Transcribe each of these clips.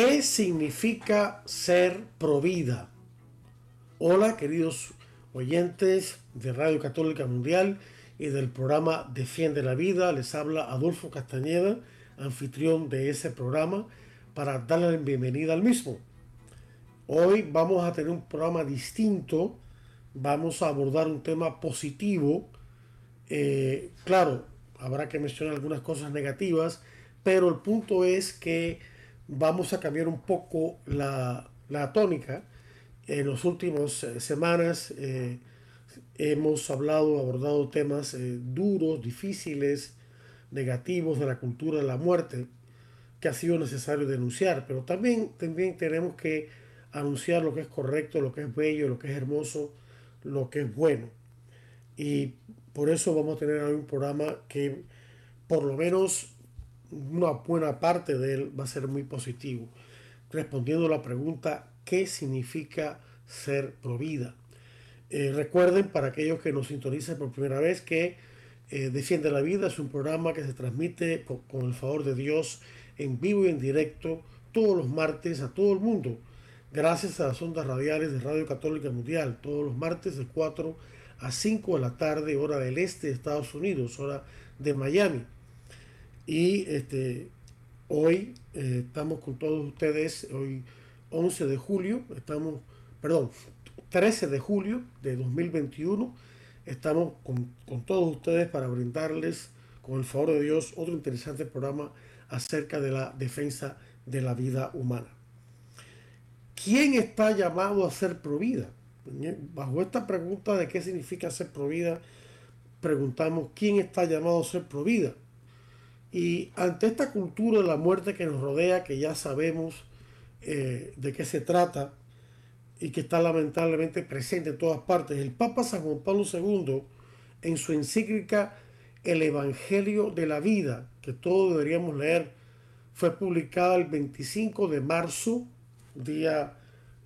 ¿Qué significa ser provida? Hola queridos oyentes de Radio Católica Mundial y del programa Defiende la Vida. Les habla Adolfo Castañeda, anfitrión de ese programa, para darle la bienvenida al mismo. Hoy vamos a tener un programa distinto, vamos a abordar un tema positivo. Eh, claro, habrá que mencionar algunas cosas negativas, pero el punto es que vamos a cambiar un poco la, tónica. En las últimas eh, semanas eh, hemos hablado, abordado temas duros, difíciles, negativos de la cultura de la muerte que ha sido necesario denunciar, pero también, también tenemos que anunciar lo que es correcto, lo que es bello, lo que es hermoso, lo que es bueno. Y por eso vamos a tener un programa que por lo menos una buena parte de él va a ser muy positivo, respondiendo a la pregunta ¿qué significa ser provida? Eh, recuerden para aquellos que nos sintonizan por primera vez que eh, Defiende la Vida es un programa que se transmite con el favor de Dios en vivo y en directo todos los martes a todo el mundo gracias a las ondas radiales de Radio Católica Mundial, todos los martes de 4 a 5 de la tarde, hora del este de Estados Unidos, hora de Miami. Y este, hoy eh, estamos con todos ustedes, hoy 11 de julio, estamos, perdón, 13 de julio de 2021, estamos con, con todos ustedes para brindarles, con el favor de Dios, otro interesante programa acerca de la defensa de la vida humana. ¿Quién está llamado a ser provida? Bajo esta pregunta de qué significa ser provida, preguntamos quién está llamado a ser provida. Y ante esta cultura de la muerte que nos rodea, que ya sabemos eh, de qué se trata y que está lamentablemente presente en todas partes, el Papa San Juan Pablo II, en su encíclica El Evangelio de la Vida, que todos deberíamos leer, fue publicada el 25 de marzo día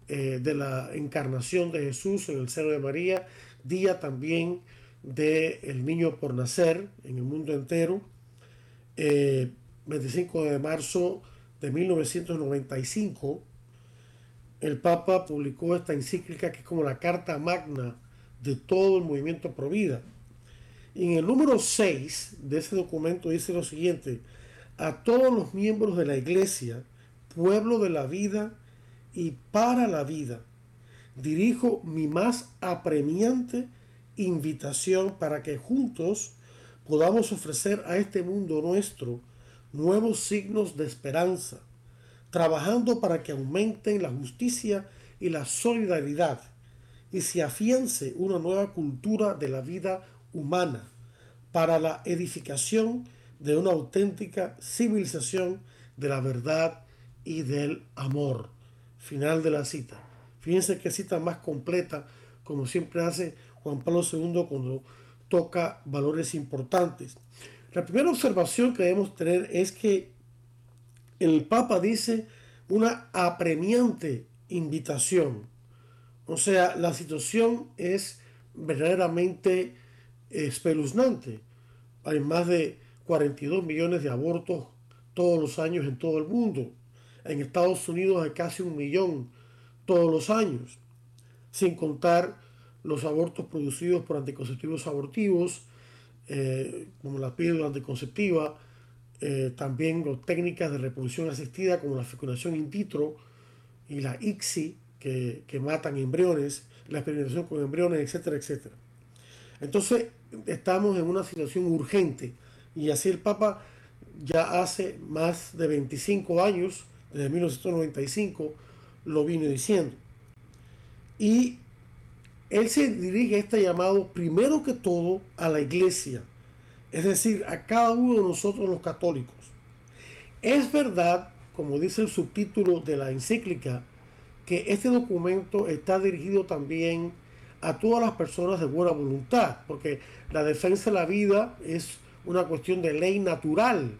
eh, de la encarnación de Jesús en el seno de María, día también del el niño por nacer en el mundo entero, 25 eh, de marzo de 1995, el Papa publicó esta encíclica que es como la carta magna de todo el movimiento pro vida. Y en el número 6 de ese documento dice lo siguiente, a todos los miembros de la iglesia, pueblo de la vida y para la vida. Dirijo mi más apremiante invitación para que juntos podamos ofrecer a este mundo nuestro nuevos signos de esperanza, trabajando para que aumenten la justicia y la solidaridad y se afiance una nueva cultura de la vida humana para la edificación de una auténtica civilización de la verdad y del amor. Final de la cita. Fíjense qué cita más completa, como siempre hace Juan Pablo II cuando toca valores importantes. La primera observación que debemos tener es que el Papa dice una apremiante invitación. O sea, la situación es verdaderamente espeluznante. Hay más de 42 millones de abortos todos los años en todo el mundo. En Estados Unidos hay casi un millón todos los años, sin contar los abortos producidos por anticonceptivos abortivos, eh, como la píldora anticonceptiva, eh, también las técnicas de reproducción asistida como la fecundación in vitro y la ICSI, que, que matan embriones, la experimentación con embriones, etcétera, etcétera. Entonces estamos en una situación urgente y así el Papa ya hace más de 25 años desde 1995, lo vino diciendo. Y él se dirige este llamado primero que todo a la iglesia, es decir, a cada uno de nosotros los católicos. Es verdad, como dice el subtítulo de la encíclica, que este documento está dirigido también a todas las personas de buena voluntad, porque la defensa de la vida es una cuestión de ley natural,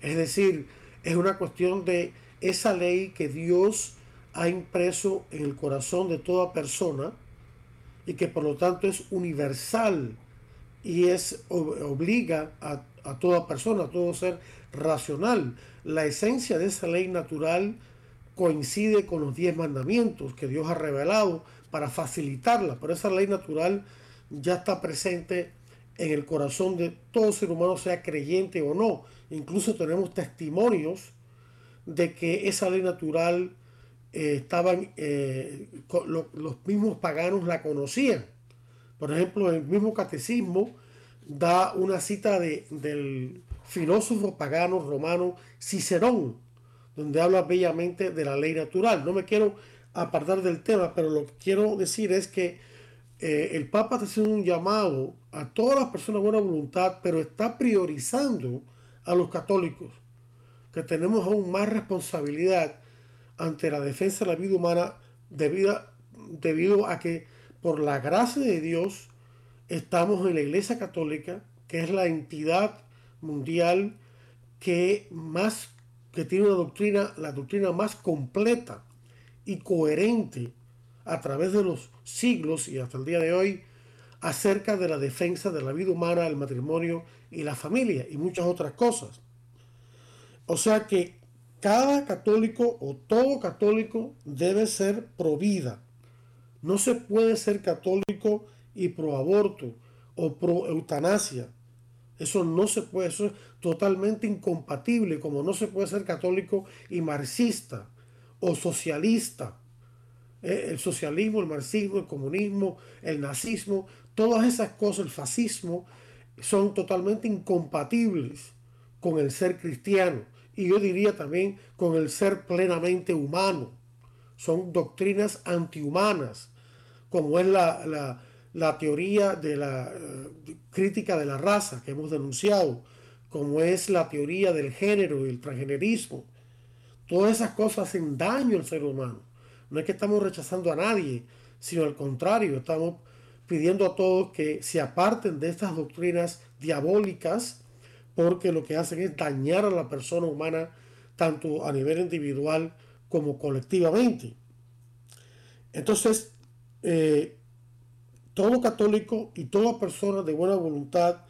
es decir, es una cuestión de esa ley que Dios ha impreso en el corazón de toda persona y que por lo tanto es universal y es obliga a, a toda persona, a todo ser racional. La esencia de esa ley natural coincide con los diez mandamientos que Dios ha revelado para facilitarla, pero esa ley natural ya está presente en el corazón de todo ser humano, sea creyente o no. Incluso tenemos testimonios de que esa ley natural eh, estaban, eh, los mismos paganos la conocían. Por ejemplo, el mismo catecismo da una cita de, del filósofo pagano romano Cicerón, donde habla bellamente de la ley natural. No me quiero apartar del tema, pero lo que quiero decir es que eh, el Papa está haciendo un llamado a todas las personas de buena voluntad, pero está priorizando a los católicos, que tenemos aún más responsabilidad ante la defensa de la vida humana debido, debido a que por la gracia de Dios estamos en la Iglesia Católica, que es la entidad mundial que más que tiene una doctrina, la doctrina más completa y coherente a través de los siglos y hasta el día de hoy acerca de la defensa de la vida humana, el matrimonio y la familia y muchas otras cosas. O sea que cada católico o todo católico debe ser pro vida. No se puede ser católico y pro aborto o pro eutanasia. Eso no se puede, eso es totalmente incompatible, como no se puede ser católico y marxista o socialista. Eh, el socialismo, el marxismo, el comunismo, el nazismo, todas esas cosas, el fascismo, son totalmente incompatibles con el ser cristiano y yo diría también con el ser plenamente humano. Son doctrinas antihumanas, como es la, teoría de la eh, crítica de la raza que hemos denunciado, como es la teoría del género y el transgenerismo. Todas esas cosas hacen daño al ser humano. No es que estamos rechazando a nadie, sino al contrario, estamos pidiendo a todos que se aparten de estas doctrinas diabólicas porque lo que hacen es dañar a la persona humana tanto a nivel individual como colectivamente. Entonces, eh, todo católico y toda persona de buena voluntad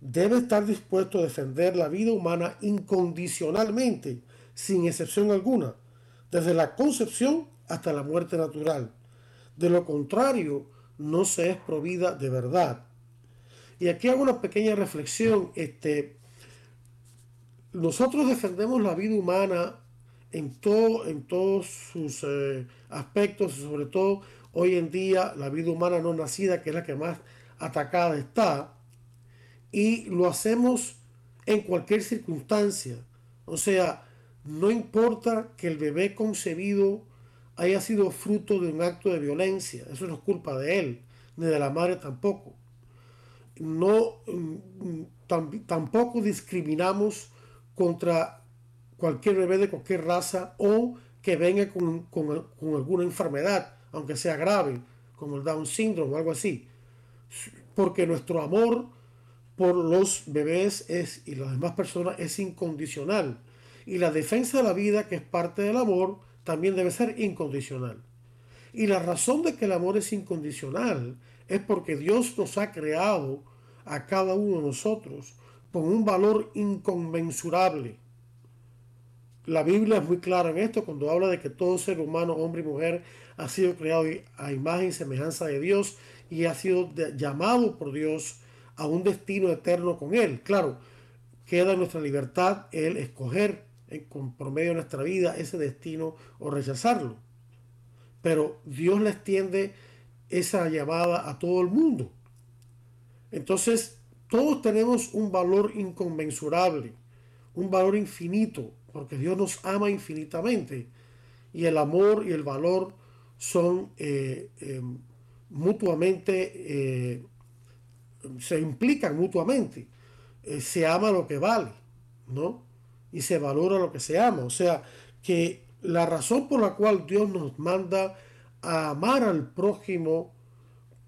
debe estar dispuesto a defender la vida humana incondicionalmente, sin excepción alguna, desde la concepción hasta la muerte natural. De lo contrario, no se es provida de verdad. Y aquí hago una pequeña reflexión. Este, nosotros defendemos la vida humana en, todo, en todos sus eh, aspectos, sobre todo hoy en día la vida humana no nacida, que es la que más atacada está, y lo hacemos en cualquier circunstancia. O sea, no importa que el bebé concebido haya sido fruto de un acto de violencia, eso no es culpa de él, ni de la madre tampoco. No, mm, tampoco discriminamos contra cualquier bebé de cualquier raza o que venga con, alguna enfermedad, aunque sea grave, como el Down syndrome o algo así. Porque nuestro amor por los bebés es, y las demás personas es incondicional. Y la defensa de la vida, que es parte del amor, también debe ser incondicional. Y la razón de que el amor es incondicional es porque Dios nos ha creado a cada uno de nosotros con un valor inconmensurable. La Biblia es muy clara en esto cuando habla de que todo ser humano, hombre y mujer, ha sido creado a imagen y semejanza de Dios y ha sido llamado por Dios a un destino eterno con Él. Claro, queda nuestra libertad el escoger por medio de nuestra vida ese destino o rechazarlo. Pero Dios le extiende esa llamada a todo el mundo. Entonces, todos tenemos un valor inconmensurable, un valor infinito, porque Dios nos ama infinitamente. Y el amor y el valor son eh, eh, mutuamente, eh, se implican mutuamente. se ama lo que vale, ¿no? y se valora lo que se ama. O sea, que la razón por la cual Dios nos manda a amar al prójimo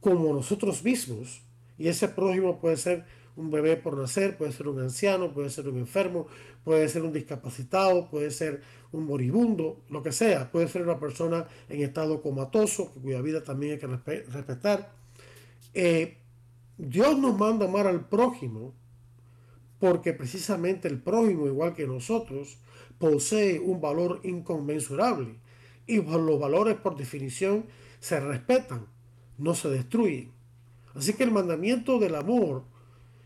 como nosotros mismos, y ese prójimo puede ser un bebé por nacer, puede ser un anciano, puede ser un enfermo, puede ser un discapacitado, puede ser un moribundo, lo que sea, puede ser una persona en estado comatoso, cuya vida también hay que respetar. Eh, Dios nos manda amar al prójimo porque precisamente el prójimo, igual que nosotros, posee un valor inconmensurable y los valores por definición se respetan, no se destruyen. Así que el mandamiento del amor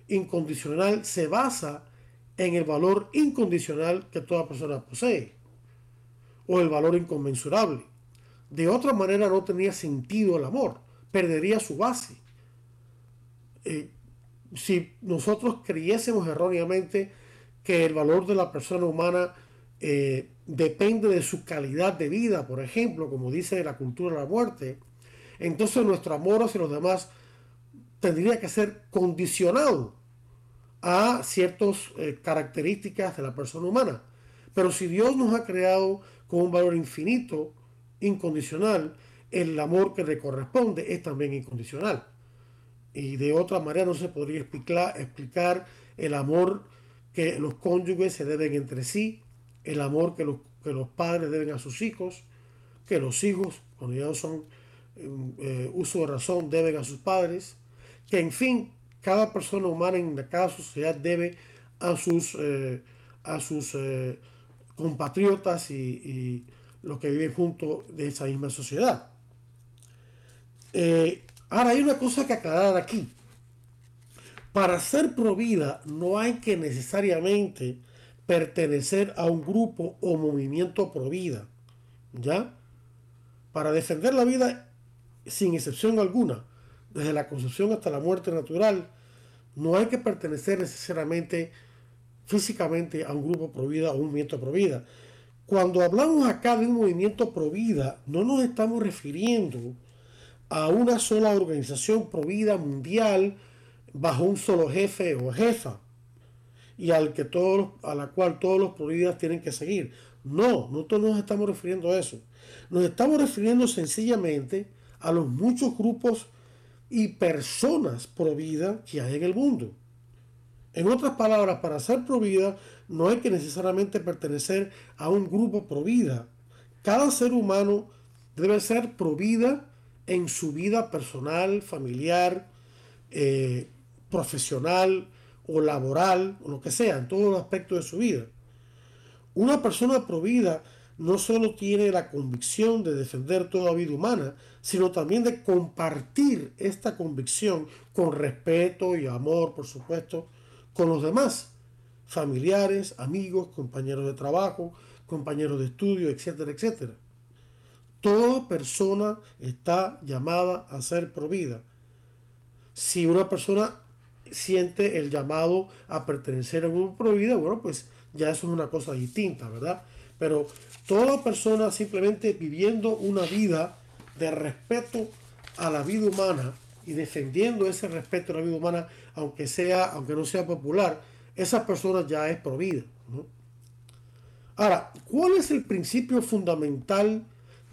incondicional se basa en el valor incondicional que toda persona posee o el valor inconmensurable. De otra manera no tenía sentido el amor, perdería su base. Eh, si nosotros creyésemos erróneamente que el valor de la persona humana eh, depende de su calidad de vida, por ejemplo, como dice la cultura de la muerte, entonces nuestro amor hacia los demás tendría que ser condicionado a ciertas eh, características de la persona humana. Pero si Dios nos ha creado con un valor infinito, incondicional, el amor que le corresponde es también incondicional. Y de otra manera no se podría explicar, el amor que los cónyuges se deben entre sí, el amor que los, que los padres deben a sus hijos, que los hijos, cuando ya son eh, uso de razón, deben a sus padres, que en fin, cada persona humana en cada sociedad debe a sus, eh, a sus eh, compatriotas y, y, los que viven junto de esa misma sociedad. Ahora hay una cosa que aclarar aquí. Para ser provida no hay que necesariamente pertenecer a un grupo o movimiento provida. ¿Ya? Para defender la vida sin excepción alguna, desde la concepción hasta la muerte natural, no hay que pertenecer necesariamente físicamente a un grupo provida o un movimiento provida. Cuando hablamos acá de un movimiento provida, no nos estamos refiriendo a una sola organización provida mundial bajo un solo jefe o jefa y al que todos, a la cual todos los providas tienen que seguir. No, nosotros no nos estamos refiriendo a eso. Nos estamos refiriendo sencillamente a los muchos grupos y personas provida que hay en el mundo. En otras palabras, para ser provida no hay que necesariamente pertenecer a un grupo provida. Cada ser humano debe ser provida en su vida personal, familiar, eh, profesional o laboral, o lo que sea, en todos los aspectos de su vida. Una persona provida no solo tiene la convicción de defender toda vida humana, sino también de compartir esta convicción con respeto y amor, por supuesto, con los demás, familiares, amigos, compañeros de trabajo, compañeros de estudio, etcétera, etcétera. Toda persona está llamada a ser provida. Si una persona siente el llamado a pertenecer a un grupo provida, bueno, pues ya eso es una cosa distinta, ¿verdad? Pero toda persona simplemente viviendo una vida de respeto a la vida humana y defendiendo ese respeto a la vida humana, aunque sea, aunque no sea popular, esa persona ya es provida. Ahora, ¿cuál es el principio fundamental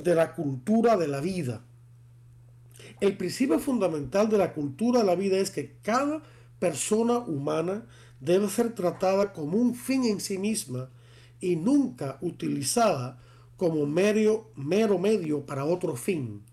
de la cultura de la vida. El principio fundamental de la cultura de la vida es que cada persona humana debe ser tratada como un fin en sí misma y nunca utilizada como mero, mero medio para otro fin.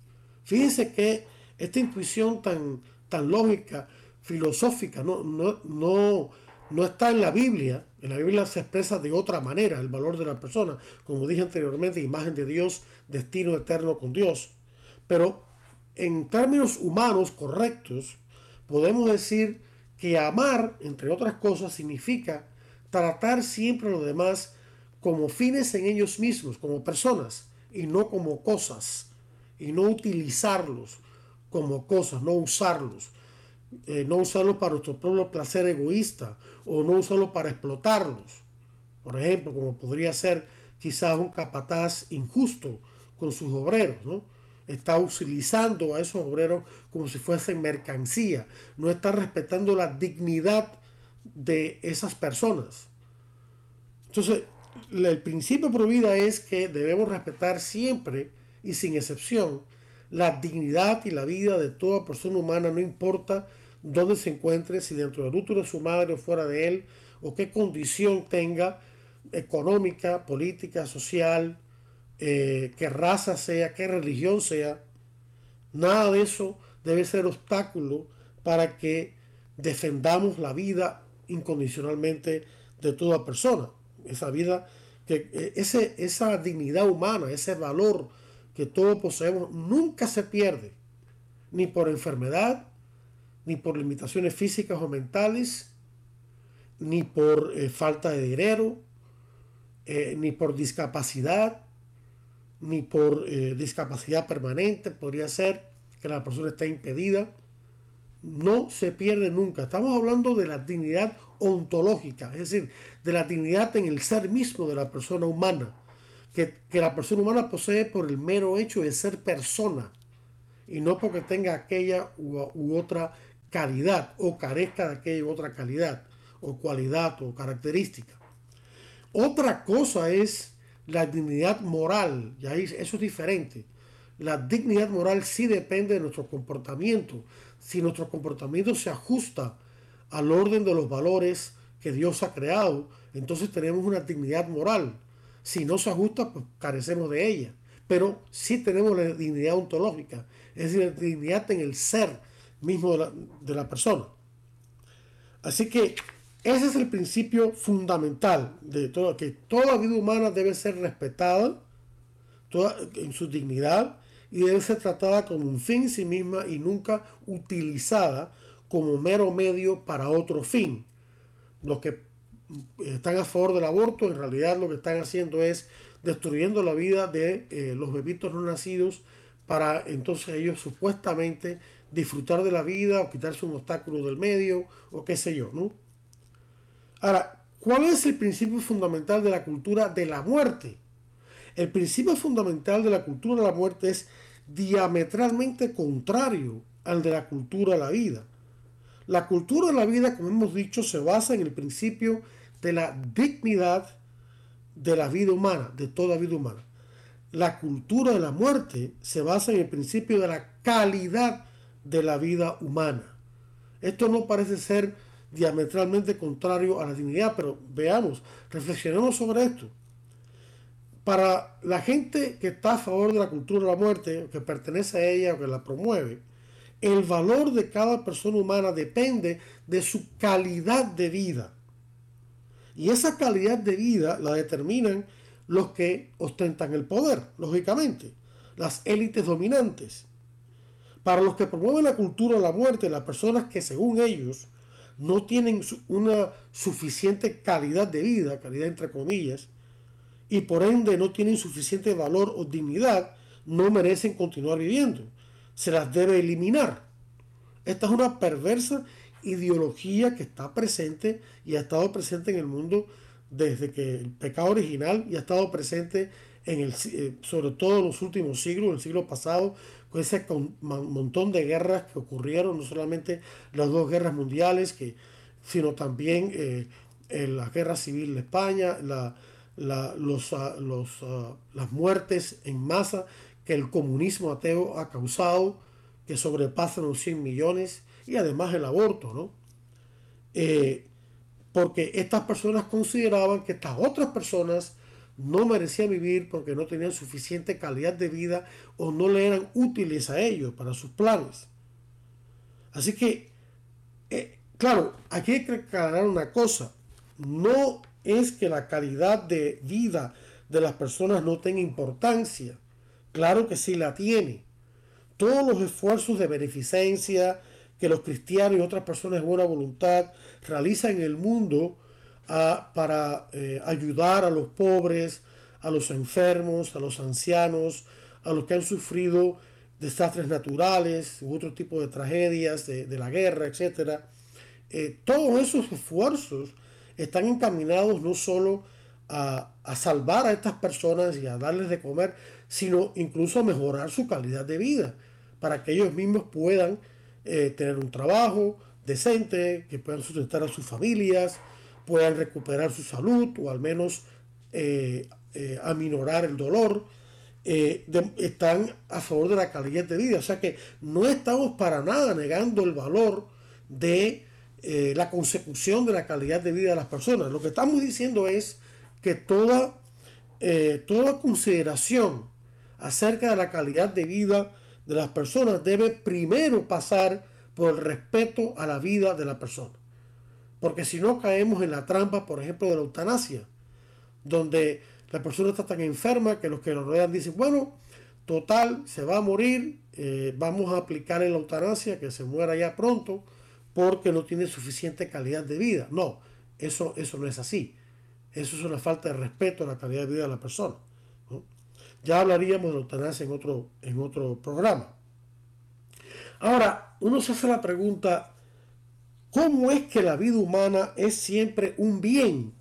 Fíjense que esta intuición tan, tan lógica, filosófica, no, no, no, no está en la Biblia. En la Biblia se expresa de otra manera el valor de la persona. Como dije anteriormente, imagen de Dios, destino eterno con Dios. Pero en términos humanos correctos, podemos decir que amar, entre otras cosas, significa tratar siempre a los demás como fines en ellos mismos, como personas, y no como cosas, y no utilizarlos como cosas, no usarlos, eh, no usarlos para nuestro propio placer egoísta o no usarlos para explotarlos. Por ejemplo, como podría ser quizás un capataz injusto con sus obreros, ¿no? Está utilizando a esos obreros como si fuesen mercancía, no está respetando la dignidad de esas personas. Entonces, el principio pro vida es que debemos respetar siempre y sin excepción la dignidad y la vida de toda persona humana, no importa dónde se encuentre, si dentro del útero de su madre o fuera de él, o qué condición tenga económica, política, social, eh, qué raza sea, qué religión sea. Nada de eso debe ser obstáculo para que defendamos la vida incondicionalmente de toda persona. Esa vida, que eh, ese, esa dignidad humana, ese valor que todos poseemos, nunca se pierde, ni por enfermedad, ni por limitaciones físicas o mentales, ni por eh, falta de dinero, eh, ni por discapacidad, ni por discapacidad permanente, podría ser que la persona esté impedida no se pierde nunca. Estamos hablando de la dignidad ontológica, es decir, de la dignidad en el ser mismo de la persona humana, que, la persona humana posee por el mero hecho de ser persona y no porque tenga aquella u, otra calidad o carezca de aquella u otra calidad o cualidad o característica. Otra cosa es la dignidad moral, y ahí eso es diferente. La dignidad moral sí depende de nuestro comportamiento, si nuestro comportamiento se ajusta al orden de los valores que Dios ha creado, entonces tenemos una dignidad moral. Si no se ajusta, pues carecemos de ella. Pero sí tenemos la dignidad ontológica, es decir, la dignidad en el ser mismo de la, persona. Así que ese es el principio fundamental de todo, que toda vida humana debe ser respetada toda, en su dignidad y debe ser tratada como un fin en sí misma y nunca utilizada como mero medio para otro fin. Los que están a favor del aborto en realidad lo que están haciendo es destruyendo la vida de eh, los bebitos no nacidos para entonces ellos supuestamente disfrutar de la vida o quitarse un obstáculo del medio o qué sé yo, ¿no? Ahora, ¿cuál es el principio fundamental de la cultura de la muerte? El principio fundamental de la cultura de la muerte es diametralmente contrario al de la cultura de la vida. La cultura de la vida, como hemos dicho, se basa en el principio de la dignidad de la vida humana, de toda vida humana. La cultura de la muerte se basa en el principio de la calidad de la vida humana. Esto no parece ser diametralmente contrario a la dignidad, pero veamos, reflexionemos sobre esto. Para la gente que está a favor de la cultura de la muerte, que pertenece a ella o que la promueve, el valor de cada persona humana depende de su calidad de vida. Y esa calidad de vida la determinan los que ostentan el poder, lógicamente, las élites dominantes. Para los que promueven la cultura de la muerte, las personas que según ellos no tienen una suficiente calidad de vida, calidad entre comillas, y por ende no tienen suficiente valor o dignidad, no merecen continuar viviendo. Se las debe eliminar. Esta es una perversa ideología que está presente y ha estado presente en el mundo desde que el pecado original y ha estado presente en el, eh, sobre todo en los últimos siglos, el siglo pasado, con ese montón de guerras que ocurrieron, no solamente las dos guerras mundiales, sino también eh, la guerra civil de España, la, los, ah, los, ah, las muertes en masa que el comunismo ateo ha causado, que sobrepasan los 100 millones, y además el aborto, ¿no? Eh, porque estas personas consideraban que estas otras personas no merecían vivir porque no tenían suficiente calidad de vida o no le eran útiles a ellos para sus planes. Así que, eh, claro, aquí hay que aclarar una cosa. No es que la calidad de vida de las personas no tenga importancia. Claro que sí la tiene. Todos los esfuerzos de beneficencia que los cristianos y otras personas de buena voluntad realizan en el mundo ah, para eh, ayudar a los pobres, a los enfermos, a los ancianos, a los que han sufrido desastres naturales u otro tipo de tragedias de, la guerra, etc. Eh, todos esos esfuerzos están encaminados no solo a, salvar a estas personas y a darles de comer, sino incluso a mejorar su calidad de vida, para que ellos mismos puedan eh, tener un trabajo decente, que puedan sustentar a sus familias, puedan recuperar su salud o al menos eh, eh, aminorar el dolor. Están a favor de la calidad de vida. O sea que no estamos para nada negando el valor de la consecución de la calidad de vida de las personas. Lo que estamos diciendo es que toda, toda consideración acerca de la calidad de vida de las personas debe primero pasar por el respeto a la vida de la persona. Porque si no caemos en la trampa, por ejemplo, de la eutanasia, donde la persona está tan enferma que los que lo rodean dicen, bueno, total, se va a morir, eh, vamos a aplicar la eutanasia, que se muera ya pronto, porque no tiene suficiente calidad de vida. No, eso, eso no es así. Eso es una falta de respeto a la calidad de vida de la persona. Ya hablaríamos de eutanasia en otro, en otro programa. Ahora, uno se hace la pregunta, ¿cómo es que la vida humana es siempre un bien?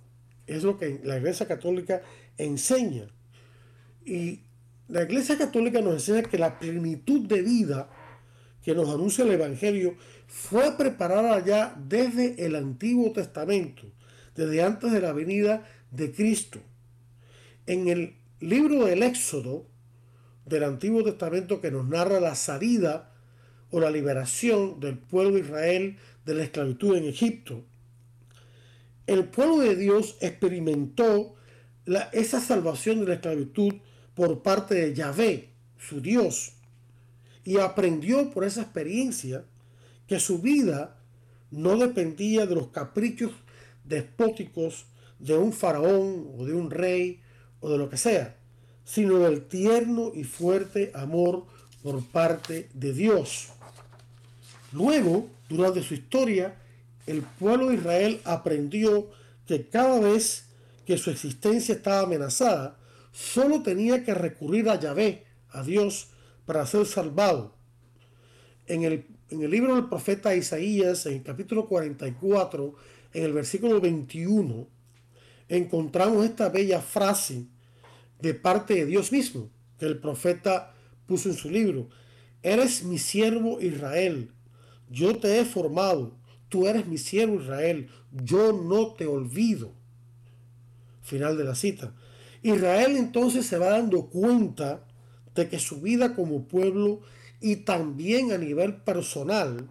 Es lo que la Iglesia Católica enseña. Y la Iglesia Católica nos enseña que la plenitud de vida que nos anuncia el Evangelio fue preparada ya desde el Antiguo Testamento, desde antes de la venida de Cristo. En el libro del Éxodo del Antiguo Testamento que nos narra la salida o la liberación del pueblo de Israel de la esclavitud en Egipto. El pueblo de Dios experimentó esa salvación de la esclavitud por parte de Yahvé, su Dios, y aprendió por esa experiencia que su vida no dependía de los caprichos despóticos de un faraón o de un rey o de lo que sea, sino del tierno y fuerte amor por parte de Dios. Luego, durante su historia, el pueblo de Israel aprendió que cada vez que su existencia estaba amenazada, solo tenía que recurrir a Yahvé, a Dios, para ser salvado. En el, en el libro del profeta Isaías, en el capítulo 44, en el versículo 21, encontramos esta bella frase de parte de Dios mismo, que el profeta puso en su libro. Eres mi siervo Israel, yo te he formado, tú eres mi siervo Israel, yo no te olvido. Final de la cita. Israel entonces se va dando cuenta de que su vida como pueblo y también a nivel personal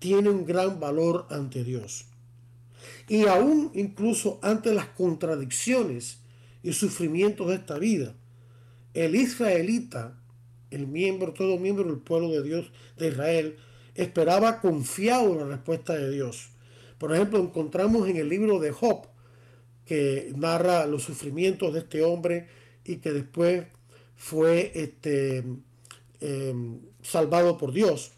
tiene un gran valor ante Dios. Y aún incluso ante las contradicciones y sufrimientos de esta vida, el israelita, el miembro, todo miembro del pueblo de Dios de Israel, esperaba confiado en la respuesta de Dios. Por ejemplo, encontramos en el libro de Job, que narra los sufrimientos de este hombre y que después fue este, em, salvado por Dios.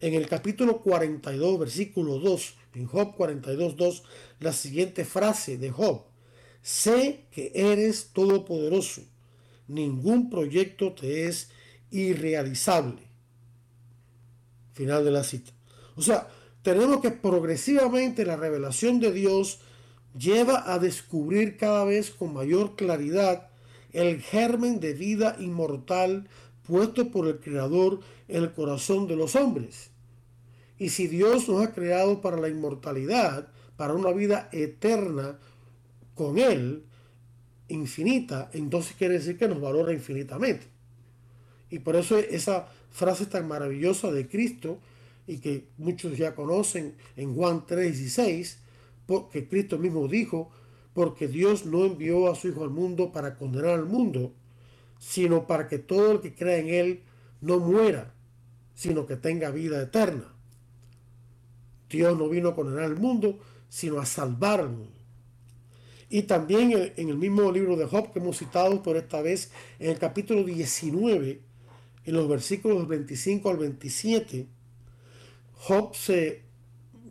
En el capítulo 42, versículo 2, en Job 42, 2, la siguiente frase de Job. Sé que eres todopoderoso. Ningún proyecto te es irrealizable. Final de la cita. O sea, tenemos que progresivamente la revelación de Dios lleva a descubrir cada vez con mayor claridad el germen de vida inmortal puesto por el Creador en el corazón de los hombres. Y si Dios nos ha creado para la inmortalidad, para una vida eterna con Él, infinita, entonces quiere decir que nos valora infinitamente. Y por eso esa frase tan maravillosa de Cristo y que muchos ya conocen en Juan 3:16, porque Cristo mismo dijo, porque Dios no envió a su Hijo al mundo para condenar al mundo, sino para que todo el que crea en Él no muera, sino que tenga vida eterna. Dios no vino a condenar al mundo, sino a salvar al mundo. Y también en el mismo libro de Job que hemos citado por esta vez, en el capítulo 19, en los versículos 25 al 27, Job se,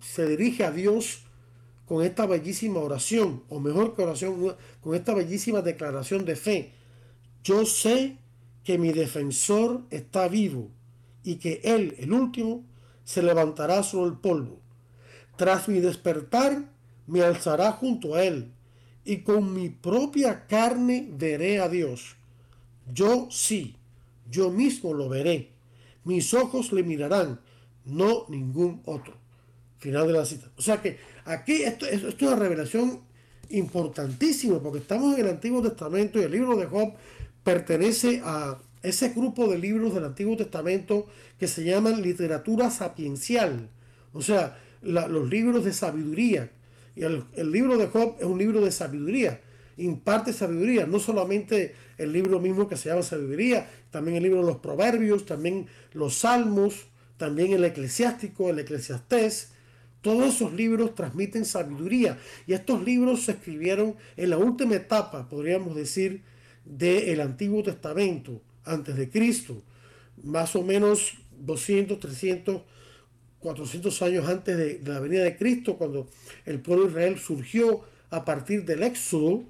se dirige a Dios con esta bellísima oración, o mejor que oración, con esta bellísima declaración de fe. Yo sé que mi defensor está vivo y que él, el último, se levantará sobre el polvo. Tras mi despertar, me alzará junto a él, y con mi propia carne veré a Dios. Yo sí, yo mismo lo veré. Mis ojos le mirarán, no ningún otro. Final de la cita. O sea que aquí esto, es una revelación importantísima porque estamos en el Antiguo Testamento y el libro de Job pertenece a ese grupo de libros del Antiguo Testamento que se llaman literatura sapiencial. O sea, los libros de sabiduría. Y el, el libro de Job es un libro de sabiduría imparte sabiduría, no solamente el libro mismo que se llama sabiduría, también el libro de los proverbios, también los salmos, también el eclesiástico, el eclesiastés, todos esos libros transmiten sabiduría. Y estos libros se escribieron en la última etapa, podríamos decir, del Antiguo Testamento, antes de Cristo, más o menos 200, 300, 400 años antes de, la venida de Cristo, cuando el pueblo de Israel surgió a partir del Éxodo,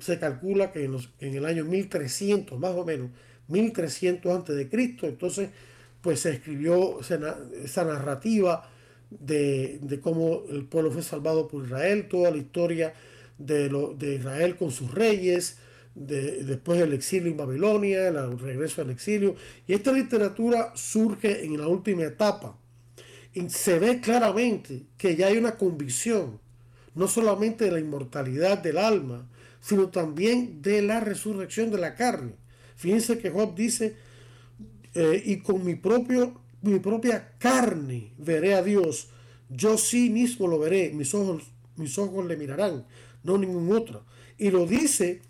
se calcula que en, el año 1300, más o menos, 1300 antes de Cristo, entonces pues se escribió esa, narrativa de, cómo el pueblo fue salvado por Israel, toda la historia de, lo, de Israel con sus reyes, de, después del exilio en Babilonia, el regreso al exilio, y esta literatura surge en la última etapa. Y se ve claramente que ya hay una convicción, no solamente de la inmortalidad del alma, sino también de la resurrección de la carne. Fíjense que Job dice, eh, y con mi, propio, mi propia carne veré a Dios, yo sí mismo lo veré, mis ojos, mis ojos le mirarán, no ningún otro. Y lo dice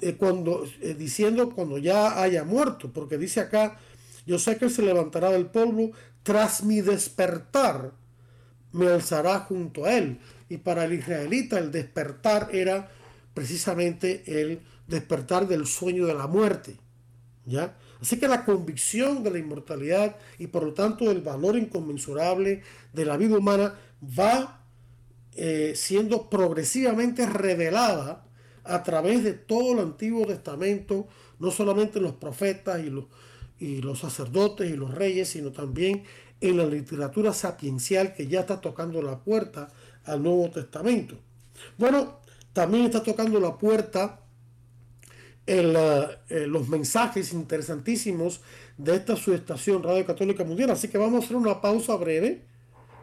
eh, cuando, eh, diciendo cuando ya haya muerto, porque dice acá, yo sé que él se levantará del polvo, tras mi despertar me alzará junto a él. Y para el israelita el despertar era precisamente el despertar del sueño de la muerte. ¿ya? Así que la convicción de la inmortalidad y por lo tanto del valor inconmensurable de la vida humana va eh, siendo progresivamente revelada a través de todo el Antiguo Testamento, no solamente en los profetas y los, y los sacerdotes y los reyes, sino también en la literatura sapiencial que ya está tocando la puerta al Nuevo Testamento. Bueno, también está tocando la puerta en los mensajes interesantísimos de esta subestación Radio Católica Mundial. Así que vamos a hacer una pausa breve,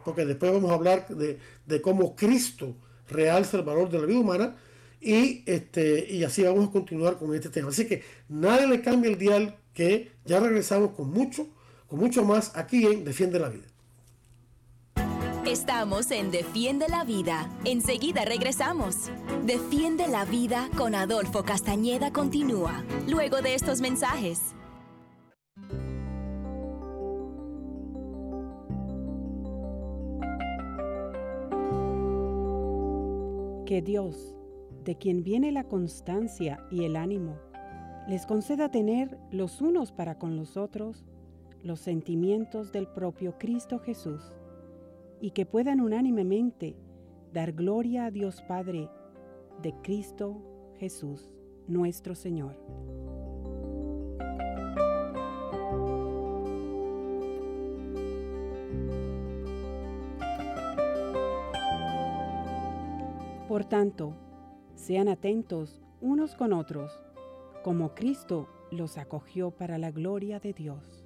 porque después vamos a hablar de, cómo Cristo realza el valor de la vida humana y, este, y así vamos a continuar con este tema. Así que nadie le cambia el dial, que ya regresamos con mucho, con mucho más aquí en Defiende la Vida. Estamos en Defiende la Vida. Enseguida regresamos. Defiende la Vida con Adolfo Castañeda continúa, luego de estos mensajes. Que Dios, de quien viene la constancia y el ánimo, les conceda tener los unos para con los otros los sentimientos del propio Cristo Jesús y que puedan unánimemente dar gloria a Dios Padre de Cristo Jesús, nuestro Señor. Por tanto, sean atentos unos con otros, como Cristo los acogió para la gloria de Dios.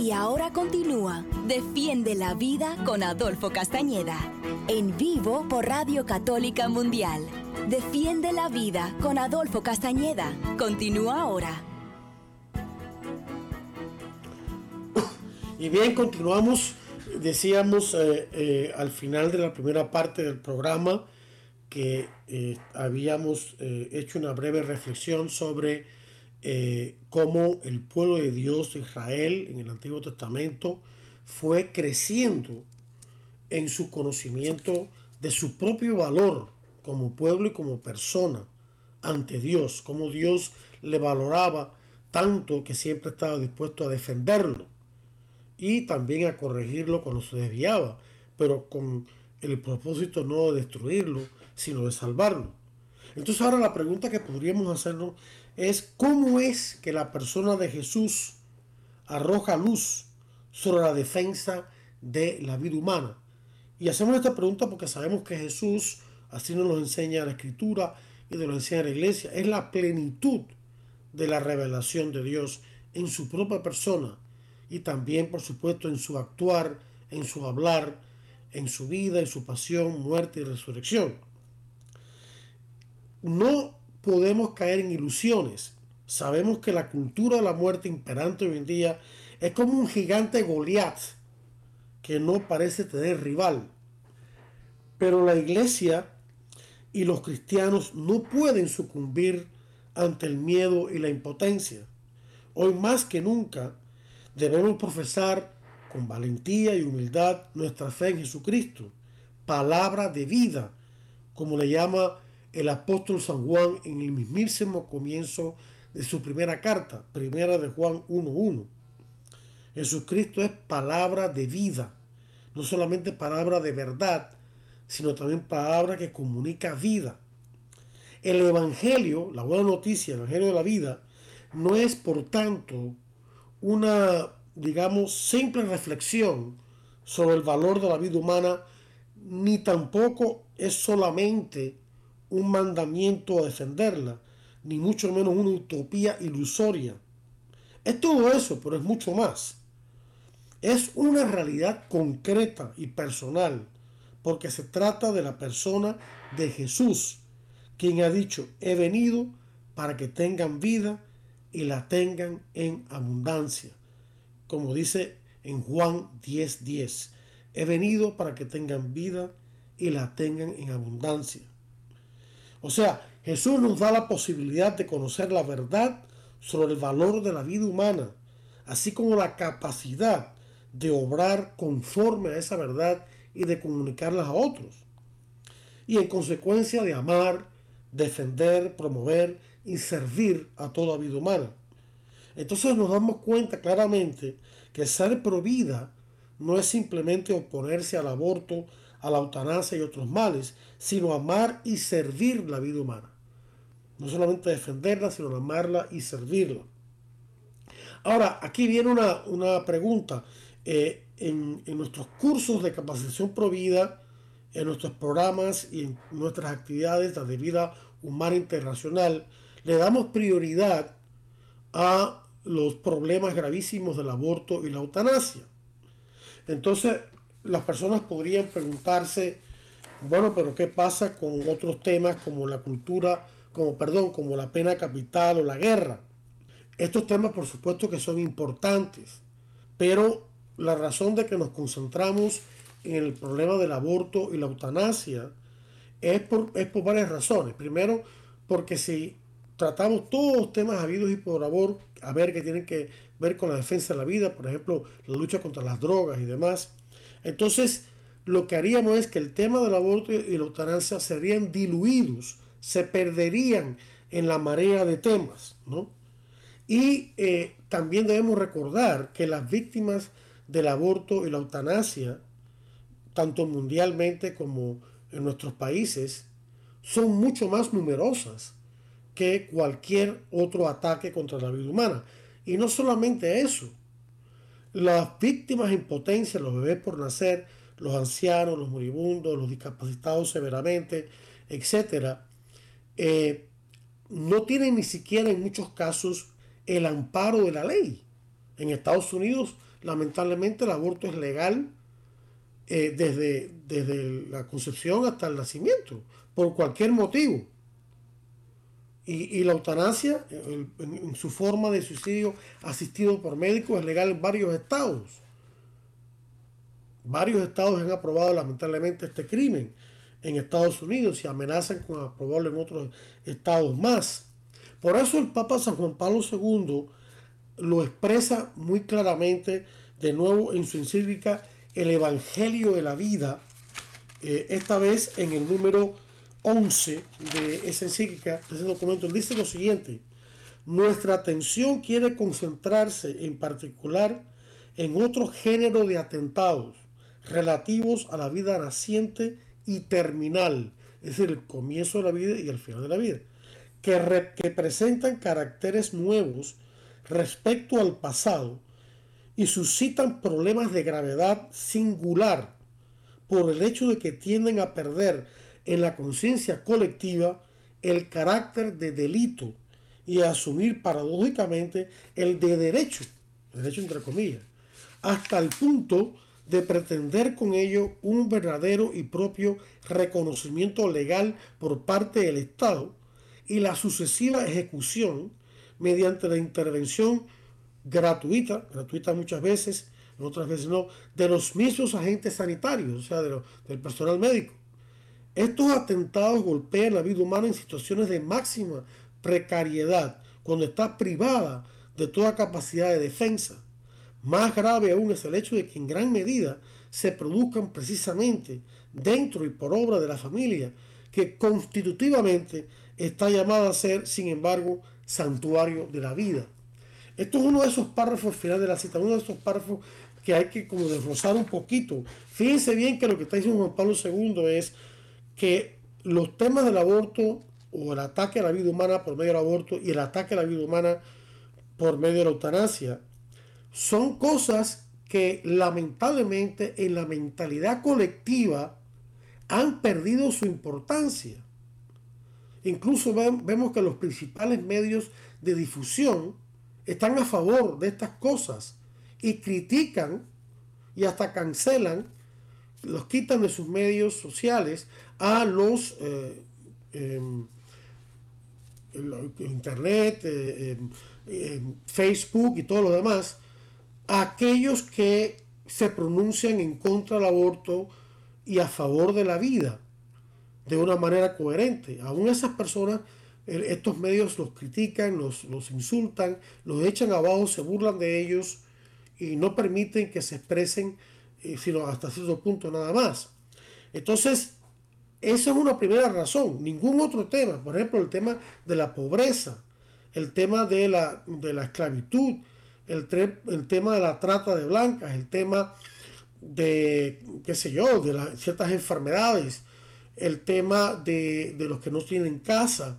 Y ahora continúa Defiende la Vida con Adolfo Castañeda. En vivo por Radio Católica Mundial. Defiende la Vida con Adolfo Castañeda. Continúa ahora. Y bien, continuamos. Decíamos eh, eh, al final de la primera parte del programa que eh, habíamos hecho una breve reflexión sobre eh, cómo el pueblo de Dios Israel en el Antiguo Testamento fue creciendo en su conocimiento de su propio valor como pueblo y como persona ante Dios, como Dios le valoraba tanto que siempre estaba dispuesto a defenderlo y también a corregirlo cuando se desviaba, pero con el propósito no de destruirlo, sino de salvarlo. Entonces ahora la pregunta que podríamos hacernos es cómo es que la persona de Jesús arroja luz sobre la defensa de la vida humana. Y hacemos esta pregunta porque sabemos que Jesús, así nos lo enseña la Escritura y nos lo enseña la Iglesia, es la plenitud de la revelación de Dios en su propia persona y también, por supuesto, en su actuar, en su hablar, en su vida, en su pasión, muerte y resurrección. No podemos caer en ilusiones. Sabemos que la cultura de la muerte imperante hoy en día es como un gigante Goliat que no parece tener rival. Pero la iglesia y los cristianos no pueden sucumbir ante el miedo y la impotencia. Hoy más que nunca debemos profesar con valentía y humildad nuestra fe en Jesucristo, palabra de vida, como le llama el apóstol San Juan en el mismísimo comienzo de su primera carta, primera de Juan 1.1. Jesucristo es palabra de vida, no solamente palabra de verdad, sino también palabra que comunica vida. El Evangelio, la buena noticia, el Evangelio de la vida, no es por tanto una, digamos, simple reflexión sobre el valor de la vida humana, ni tampoco es solamente un mandamiento a defenderla, ni mucho menos una utopía ilusoria. Es todo eso, pero es mucho más. Es una realidad concreta y personal, porque se trata de la persona de Jesús, quien ha dicho, he venido para que tengan vida y la tengan en abundancia. Como dice en Juan 10:10, 10, he venido para que tengan vida y la tengan en abundancia. O sea, Jesús nos da la posibilidad de conocer la verdad sobre el valor de la vida humana, así como la capacidad de obrar conforme a esa verdad y de comunicarlas a otros. Y en consecuencia de amar, defender, promover y servir a toda vida humana. Entonces nos damos cuenta claramente que ser pro vida no es simplemente oponerse al aborto a la eutanasia y otros males, sino amar y servir la vida humana. No solamente defenderla, sino amarla y servirla. Ahora, aquí viene una, pregunta. Eh, en, en, nuestros cursos de capacitación provida, en nuestros programas y en nuestras actividades de vida humana internacional, le damos prioridad a los problemas gravísimos del aborto y la eutanasia. Entonces, las personas podrían preguntarse, bueno, pero ¿qué pasa con otros temas como la cultura como perdón, como la pena capital o la guerra. Estos temas por supuesto que son importantes, pero la razón de que nos concentramos en el problema del aborto y la eutanasia es por, es por varias razones. Primero, porque si tratamos todos los temas habidos y por favor, a ver que tienen que ver con la defensa de la vida, por ejemplo, la lucha contra las drogas y demás, entonces lo que haríamos es que el tema del aborto y la eutanasia serían diluidos, se perderían en la marea de temas, ¿no? Y eh, también debemos recordar que las víctimas del aborto y la eutanasia, tanto mundialmente como en nuestros países, son mucho más numerosas que cualquier otro ataque contra la vida humana. Y no solamente eso, las víctimas en potencia, los bebés por nacer, los ancianos, los moribundos, los discapacitados severamente, etc., eh, no tienen ni siquiera en muchos casos el amparo de la ley. En Estados Unidos, lamentablemente, el aborto es legal eh, desde, desde la concepción hasta el nacimiento, por cualquier motivo. Y, la eutanasia, en, su forma de suicidio asistido por médicos, es legal en varios estados. Varios estados han aprobado lamentablemente este crimen en Estados Unidos y amenazan con aprobarlo en otros estados más. Por eso el Papa San Juan Pablo II lo expresa muy claramente de nuevo en su encíclica El Evangelio de la Vida, eh, esta vez en el número 11 de esa de ese documento, dice lo siguiente, nuestra atención quiere concentrarse en particular en otro género de atentados relativos a la vida naciente y terminal, es decir, el comienzo de la vida y el final de la vida, que, que presentan caracteres nuevos respecto al pasado y suscitan problemas de gravedad singular por el hecho de que tienden a perder en la conciencia colectiva el carácter de delito y asumir paradójicamente el de derecho, derecho entre comillas, hasta el punto de pretender con ello un verdadero y propio reconocimiento legal por parte del Estado y la sucesiva ejecución mediante la intervención gratuita, gratuita muchas veces, otras veces no, de los mismos agentes sanitarios, o sea, del personal médico. Estos atentados golpean la vida humana en situaciones de máxima precariedad, cuando está privada de toda capacidad de defensa. Más grave aún es el hecho de que en gran medida se produzcan precisamente dentro y por obra de la familia, que constitutivamente está llamada a ser, sin embargo, santuario de la vida. Esto es uno de esos párrafos final de la cita, uno de esos párrafos que hay que como desglosar un poquito. Fíjense bien que lo que está diciendo Juan Pablo II es que los temas del aborto o el ataque a la vida humana por medio del aborto y el ataque a la vida humana por medio de la eutanasia son cosas que lamentablemente en la mentalidad colectiva han perdido su importancia. Incluso vemos que los principales medios de difusión están a favor de estas cosas y critican y hasta cancelan, los quitan de sus medios sociales a los eh, em, internet, eh, em, em, Facebook y todo lo demás, aquellos que se pronuncian en contra del aborto y a favor de la vida de una manera coherente. Aún esas personas, estos medios los critican, los, los insultan, los echan abajo, se burlan de ellos y no permiten que se expresen, sino hasta cierto punto nada más. Entonces, esa es una primera razón. Ningún otro tema, por ejemplo, el tema de la pobreza, el tema de la, de la esclavitud, el, el, tema de la trata de blancas, el tema de, qué sé yo, de las, ciertas enfermedades, el tema de, los que no tienen casa.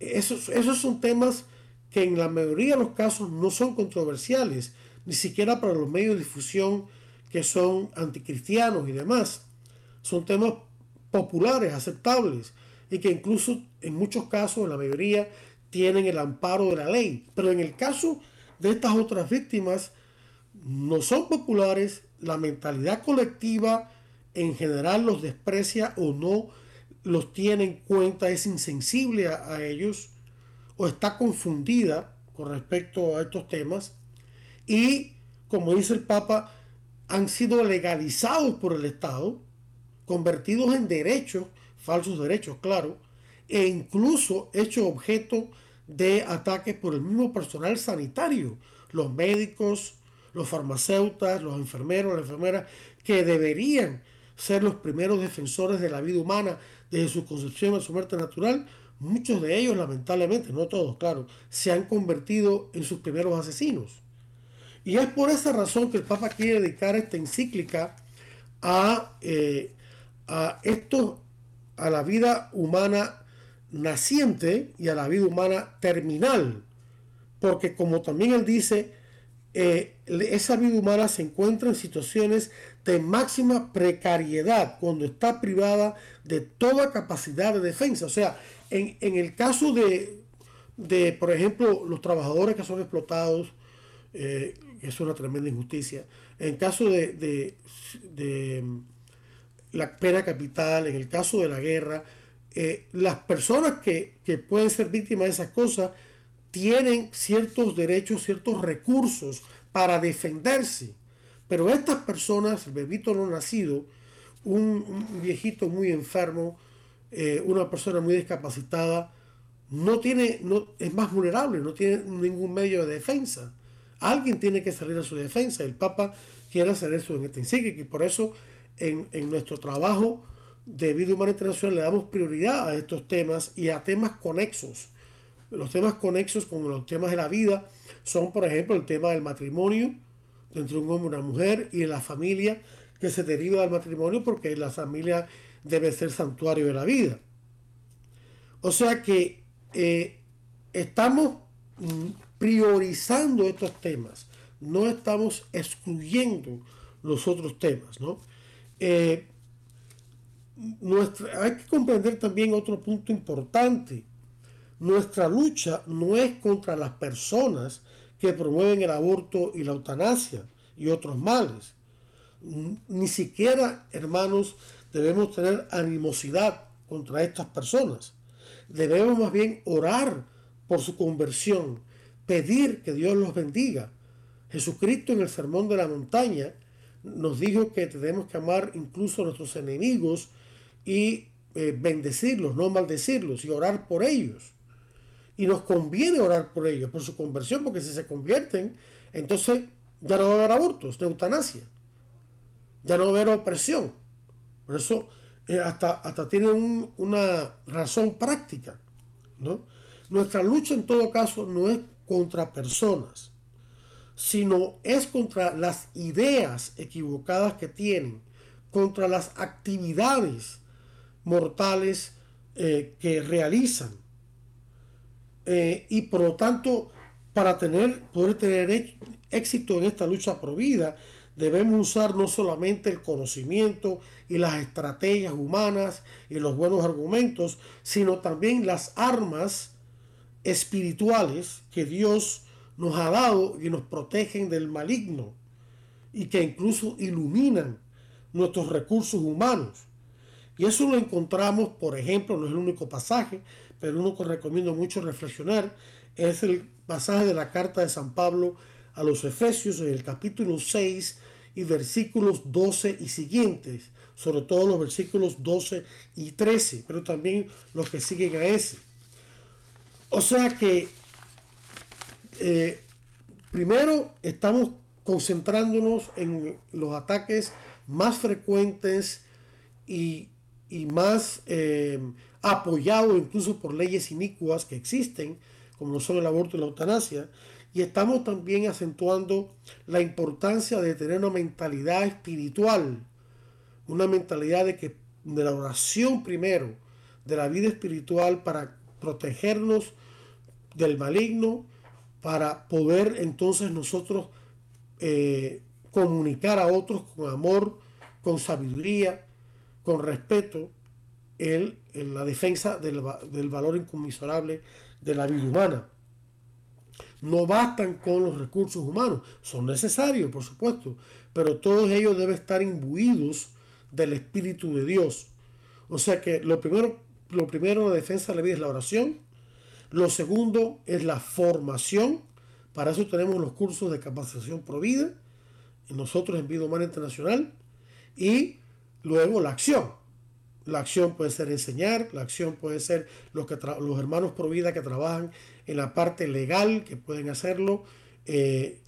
Esos, esos son temas que en la mayoría de los casos no son controversiales, ni siquiera para los medios de difusión que son anticristianos y demás. Son temas populares, aceptables, y que incluso en muchos casos, en la mayoría, tienen el amparo de la ley. Pero en el caso de estas otras víctimas, no son populares, la mentalidad colectiva en general los desprecia o no los tiene en cuenta, es insensible a, a ellos o está confundida con respecto a estos temas y, como dice el Papa, han sido legalizados por el Estado, convertidos en derechos, falsos derechos, claro, e incluso hechos objeto de ataques por el mismo personal sanitario, los médicos, los farmacéuticos, los enfermeros, las enfermeras, que deberían ser los primeros defensores de la vida humana desde su concepción a su muerte natural, muchos de ellos, lamentablemente, no todos, claro, se han convertido en sus primeros asesinos. Y es por esa razón que el Papa quiere dedicar esta encíclica a, eh, a esto, a la vida humana naciente y a la vida humana terminal. Porque como también él dice, eh, esa vida humana se encuentra en situaciones de máxima precariedad cuando está privada de toda capacidad de defensa. O sea, en, el caso de, de, por ejemplo, los trabajadores que son explotados, eh, es una tremenda injusticia. En caso de, de, de, la pena capital, en el caso de la guerra, eh, las personas que, que pueden ser víctimas de esas cosas tienen ciertos derechos, ciertos recursos para defenderse. Pero estas personas, el bebito no nacido, un, viejito muy enfermo, eh, una persona muy discapacitada, no tiene, no, es más vulnerable, no tiene ningún medio de defensa. Alguien tiene que salir a su defensa. El Papa quiere hacer eso en este encíclica y por eso en, en nuestro trabajo de vida humana internacional le damos prioridad a estos temas y a temas conexos. Los temas conexos con los temas de la vida son, por ejemplo, el tema del matrimonio entre un hombre y una mujer y la familia que se deriva del matrimonio porque la familia debe ser santuario de la vida. O sea que eh, estamos mm, priorizando estos temas, no estamos excluyendo los otros temas. ¿no? Eh, nuestra, hay que comprender también otro punto importante. Nuestra lucha no es contra las personas que promueven el aborto y la eutanasia y otros males. Ni siquiera, hermanos, debemos tener animosidad contra estas personas. Debemos más bien orar por su conversión, pedir que Dios los bendiga. Jesucristo en el Sermón de la Montaña nos dijo que tenemos que amar incluso a nuestros enemigos y eh, bendecirlos, no maldecirlos y orar por ellos. Y nos conviene orar por ellos, por su conversión, porque si se convierten, entonces ya no va a haber abortos, de eutanasia. Ya no va a haber opresión. Por eso eh, hasta, hasta tiene una razón práctica. ¿no? Nuestra lucha en todo caso no es contra personas, sino es contra las ideas equivocadas que tienen, contra las actividades mortales eh, que realizan. Eh, y por lo tanto, para tener, poder tener éxito en esta lucha por vida, debemos usar no solamente el conocimiento y las estrategias humanas y los buenos argumentos, sino también las armas espirituales que Dios nos ha dado y nos protegen del maligno y que incluso iluminan nuestros recursos humanos. Y eso lo encontramos, por ejemplo, no es el único pasaje, pero uno que recomiendo mucho reflexionar es el pasaje de la carta de San Pablo a los Efesios en el capítulo 6 y versículos 12 y siguientes, sobre todo los versículos 12 y 13, pero también los que siguen a ese. O sea que eh, primero estamos concentrándonos en los ataques más frecuentes y y más eh, apoyado incluso por leyes inicuas que existen, como son el aborto y la eutanasia, y estamos también acentuando la importancia de tener una mentalidad espiritual, una mentalidad de que de la oración primero, de la vida espiritual para protegernos del maligno, para poder entonces nosotros eh, comunicar a otros con amor, con sabiduría, con respeto en la defensa del, valor inconmensurable de la vida humana. No bastan con los recursos humanos, son necesarios, por supuesto, pero todos ellos deben estar imbuidos del Espíritu de Dios. O sea que lo primero, lo primero en la defensa de la vida es la oración. Lo segundo es la formación. Para eso tenemos los cursos de capacitación provida, nosotros en Vida Humana Internacional. Y luego la acción. La acción puede ser enseñar, la acción puede ser los, que los hermanos Provida que trabajan en la parte legal, que pueden hacerlo, eh,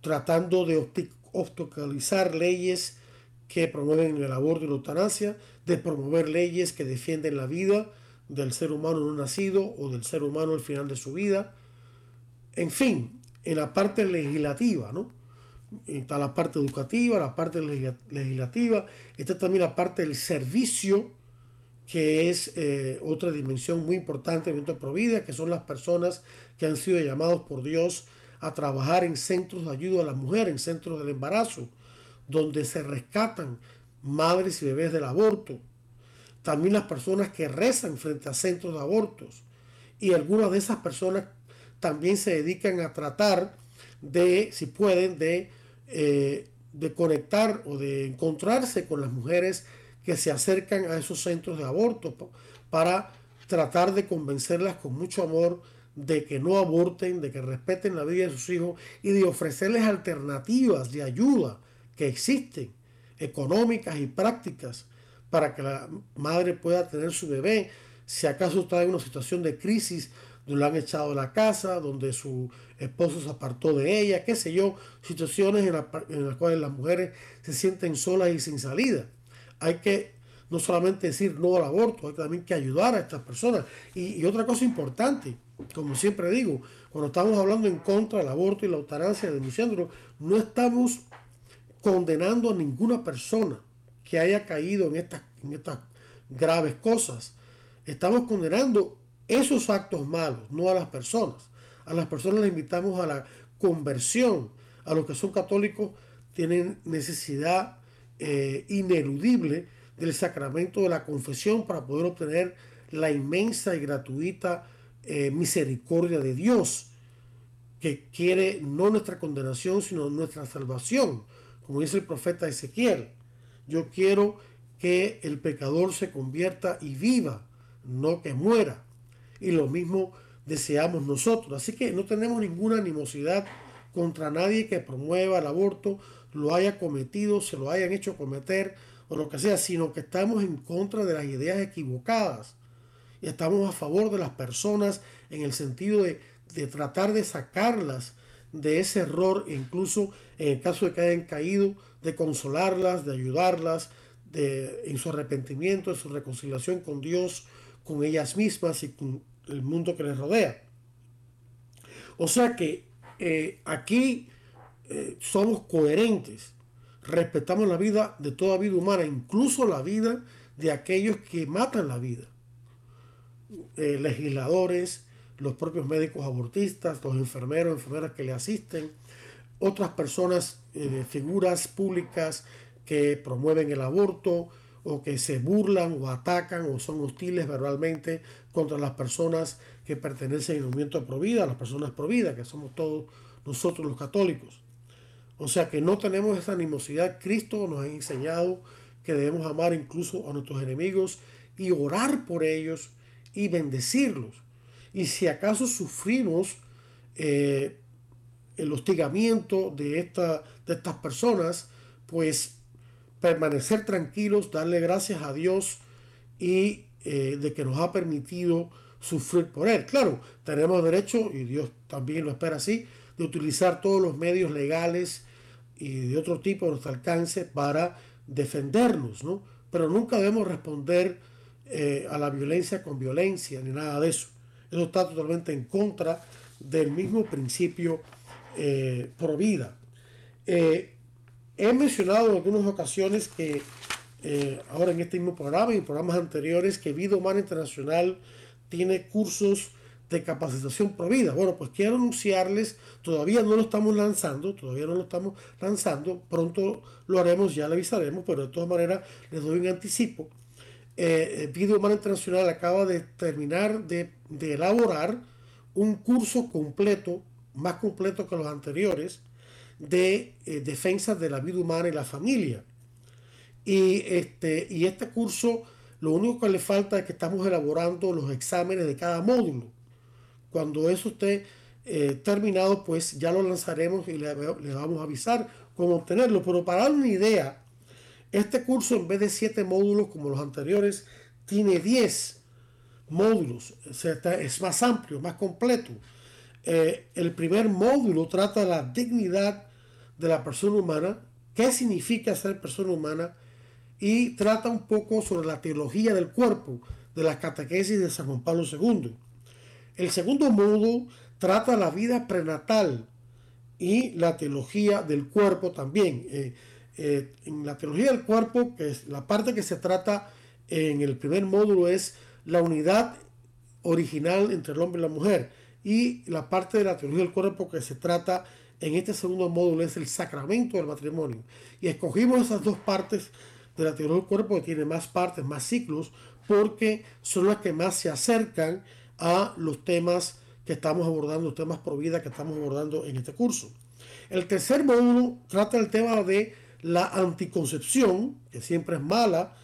tratando de obstaculizar leyes que promueven el aborto y la eutanasia, de promover leyes que defienden la vida del ser humano no nacido o del ser humano al final de su vida. En fin, en la parte legislativa, ¿no? Está la parte educativa, la parte legislativa, está también la parte del servicio, que es eh, otra dimensión muy importante de Provida, que son las personas que han sido llamados por Dios a trabajar en centros de ayuda a la mujer, en centros del embarazo, donde se rescatan madres y bebés del aborto. También las personas que rezan frente a centros de abortos. Y algunas de esas personas también se dedican a tratar de, si pueden, de, eh, de conectar o de encontrarse con las mujeres que se acercan a esos centros de aborto para tratar de convencerlas con mucho amor de que no aborten, de que respeten la vida de sus hijos y de ofrecerles alternativas de ayuda que existen, económicas y prácticas, para que la madre pueda tener su bebé, si acaso está en una situación de crisis, donde lo han echado de la casa, donde su esposo se apartó de ella, qué sé yo, situaciones en, las cuales las mujeres se sienten solas y sin salida. Hay que no solamente decir no al aborto, hay también que ayudar a estas personas. y otra cosa importante, como siempre digo, cuando estamos hablando en contra del aborto y la eutanasia, denunciándolo, no estamos condenando a ninguna persona que haya caído en estas, en estas graves cosas. Estamos condenando esos actos malos, no a las personas. A las personas les invitamos a la conversión. A los que son católicos tienen necesidad eh, ineludible del sacramento de la confesión para poder obtener la inmensa y gratuita eh, misericordia de Dios, que quiere no nuestra condenación, sino nuestra salvación, como dice el profeta Ezequiel. Yo quiero que el pecador se convierta y viva, no que muera. Y lo mismo deseamos nosotros. Así que no tenemos ninguna animosidad contra nadie que promueva el aborto, lo haya cometido, se lo hayan hecho cometer o lo que sea, sino que estamos en contra de las ideas equivocadas y estamos a favor de las personas en el sentido de, tratar de sacarlas de ese error, incluso en el caso de que hayan caído, de consolarlas, de ayudarlas de, en su arrepentimiento, en su reconciliación con Dios, con ellas mismas y con el mundo que les rodea. O sea que eh, aquí eh, somos coherentes, respetamos la vida de toda vida humana, incluso la vida de aquellos que matan la vida. Eh, legisladores, los propios médicos abortistas, los enfermeros, enfermeras que le asisten, otras personas, eh, figuras públicas que promueven el aborto o que se burlan o atacan o son hostiles verbalmente contra las personas que pertenecen al movimiento pro vida, las personas pro vida, que somos todos nosotros los católicos. O sea que no tenemos esa animosidad. Cristo nos ha enseñado que debemos amar incluso a nuestros enemigos y orar por ellos y bendecirlos. Y si acaso sufrimos eh, el hostigamiento de, esta, de estas personas, pues permanecer tranquilos, darle gracias a Dios y eh, de que nos ha permitido sufrir por Él. Claro, tenemos derecho, y Dios también lo espera así, de utilizar todos los medios legales y de otro tipo a nuestro alcance para defendernos, ¿no? Pero nunca debemos responder eh, a la violencia con violencia, ni nada de eso. Eso está totalmente en contra del mismo principio eh, pro vida. Eh, he mencionado en algunas ocasiones que ahora en este mismo programa y en programas anteriores que Vida Humana Internacional tiene cursos de capacitación pro vida. Bueno, pues quiero anunciarles, todavía no lo estamos lanzando, todavía no lo estamos lanzando, pronto lo haremos, ya le avisaremos, pero de todas maneras les doy un anticipo eh, Vida Humana Internacional acaba de terminar de, elaborar un curso completo, más completo que los anteriores, de eh, defensa de la vida humana y la familia. Y este, y este curso Lo único que le falta es que estamos elaborando los exámenes de cada módulo. Cuando eso esté eh, terminado, pues ya lo lanzaremos y le, vamos a avisar cómo obtenerlo. Pero para dar una idea, este curso en vez de 7 módulos como los anteriores, tiene 10 módulos. es más amplio, más completo. Eh, el primer módulo trata la dignidad de la persona humana, qué significa ser persona humana, y trata un poco sobre la teología del cuerpo de las catequesis de San Juan Pablo II. El segundo módulo trata la vida prenatal y la teología del cuerpo también. Eh, eh, en la teología del cuerpo, que es la parte que se trata en el primer módulo es la unidad original entre el hombre y la mujer. Y la parte de la teología del cuerpo que se trata en este segundo módulo es el sacramento del matrimonio. Y escogimos esas dos partes de la teología del cuerpo que tiene más partes, más ciclos, porque son las que más se acercan a los temas que estamos abordando, los temas por vida que estamos abordando en este curso. El tercer módulo trata el tema de la anticoncepción, que siempre es mala,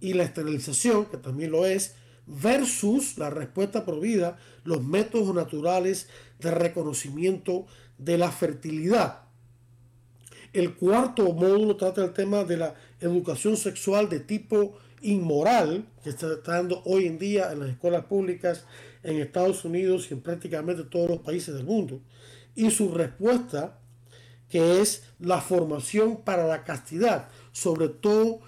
y la esterilización, que también lo es, versus la respuesta por vida, los métodos naturales de reconocimiento de la fertilidad. El cuarto módulo trata el tema de la educación sexual de tipo inmoral que está dando hoy en día en las escuelas públicas en Estados Unidos y en prácticamente todos los países del mundo. Y su respuesta, que es la formación para la castidad, sobre todo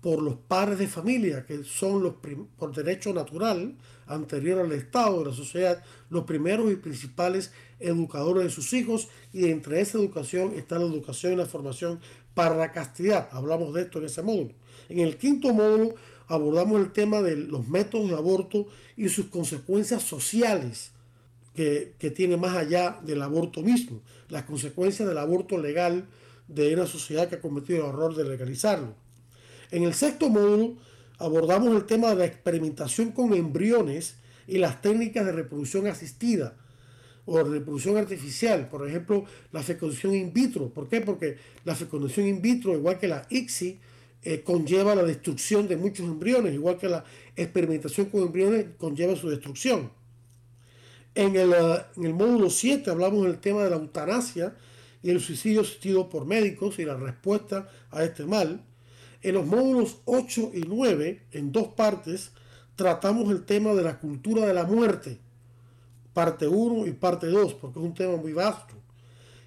por los padres de familia, que son los por derecho natural, anterior al Estado, de la sociedad, los primeros y principales educadores de sus hijos, y entre esa educación está la educación y la formación para la castidad. Hablamos de esto en ese módulo. En el quinto módulo abordamos el tema de los métodos de aborto y sus consecuencias sociales que, que tiene más allá del aborto mismo, las consecuencias del aborto legal de una sociedad que ha cometido el horror de legalizarlo. En el sexto módulo abordamos el tema de la experimentación con embriones y las técnicas de reproducción asistida o reproducción artificial, por ejemplo, la fecundación in vitro. ¿Por qué? Porque la fecundación in vitro, igual que la ICSI, eh, conlleva la destrucción de muchos embriones, igual que la experimentación con embriones conlleva su destrucción. En el, eh, en el módulo 7 hablamos del tema de la eutanasia y el suicidio asistido por médicos y la respuesta a este mal. En los módulos 8 y 9, en dos partes, tratamos el tema de la cultura de la muerte, parte 1 y parte 2, porque es un tema muy vasto.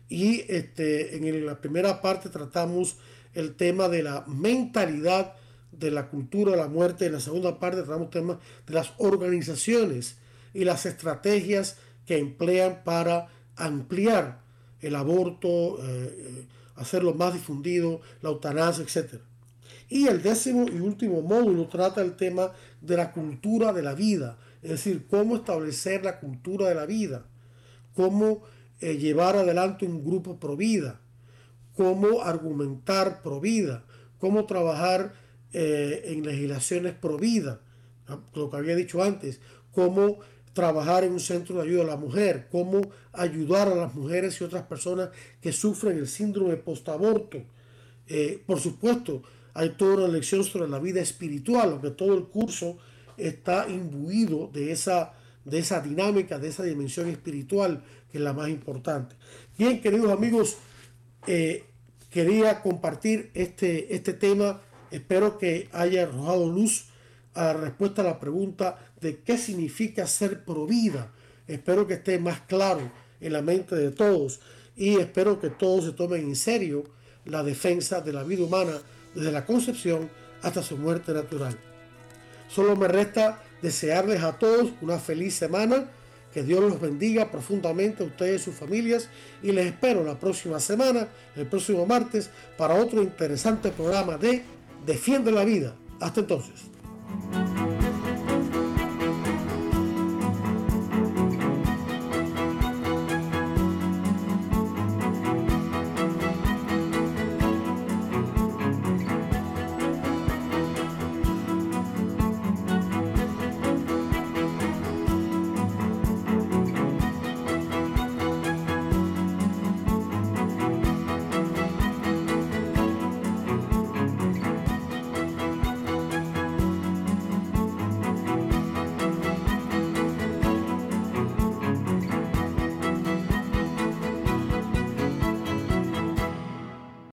Y este, en la primera parte tratamos el tema de la mentalidad de la cultura de la muerte. En la segunda parte tratamos temas de las organizaciones y las estrategias que emplean para ampliar el aborto, eh, eh, hacerlo más difundido, la eutanasia, etc. Y el décimo y último módulo trata el tema de la cultura de la vida, es decir, cómo establecer la cultura de la vida, cómo eh, llevar adelante un grupo pro vida, cómo argumentar pro vida, cómo trabajar eh, en legislaciones pro vida, lo que había dicho antes, cómo trabajar en un centro de ayuda a la mujer, cómo ayudar a las mujeres y otras personas que sufren el síndrome postaborto. Eh, por supuesto, hay toda una lección sobre la vida espiritual, aunque todo el curso está imbuido de esa, de esa dinámica, de esa dimensión espiritual, que es la más importante. Bien, queridos amigos, eh, quería compartir este, este tema. Espero que haya arrojado luz a la respuesta a la pregunta de qué significa ser provida. Espero que esté más claro en la mente de todos y espero que todos se tomen en serio la defensa de la vida humana desde la concepción hasta su muerte natural. Solo me resta desearles a todos una feliz semana, que Dios los bendiga profundamente a ustedes y sus familias y les espero la próxima semana, el próximo martes, para otro interesante programa de Defiende la Vida. Hasta entonces.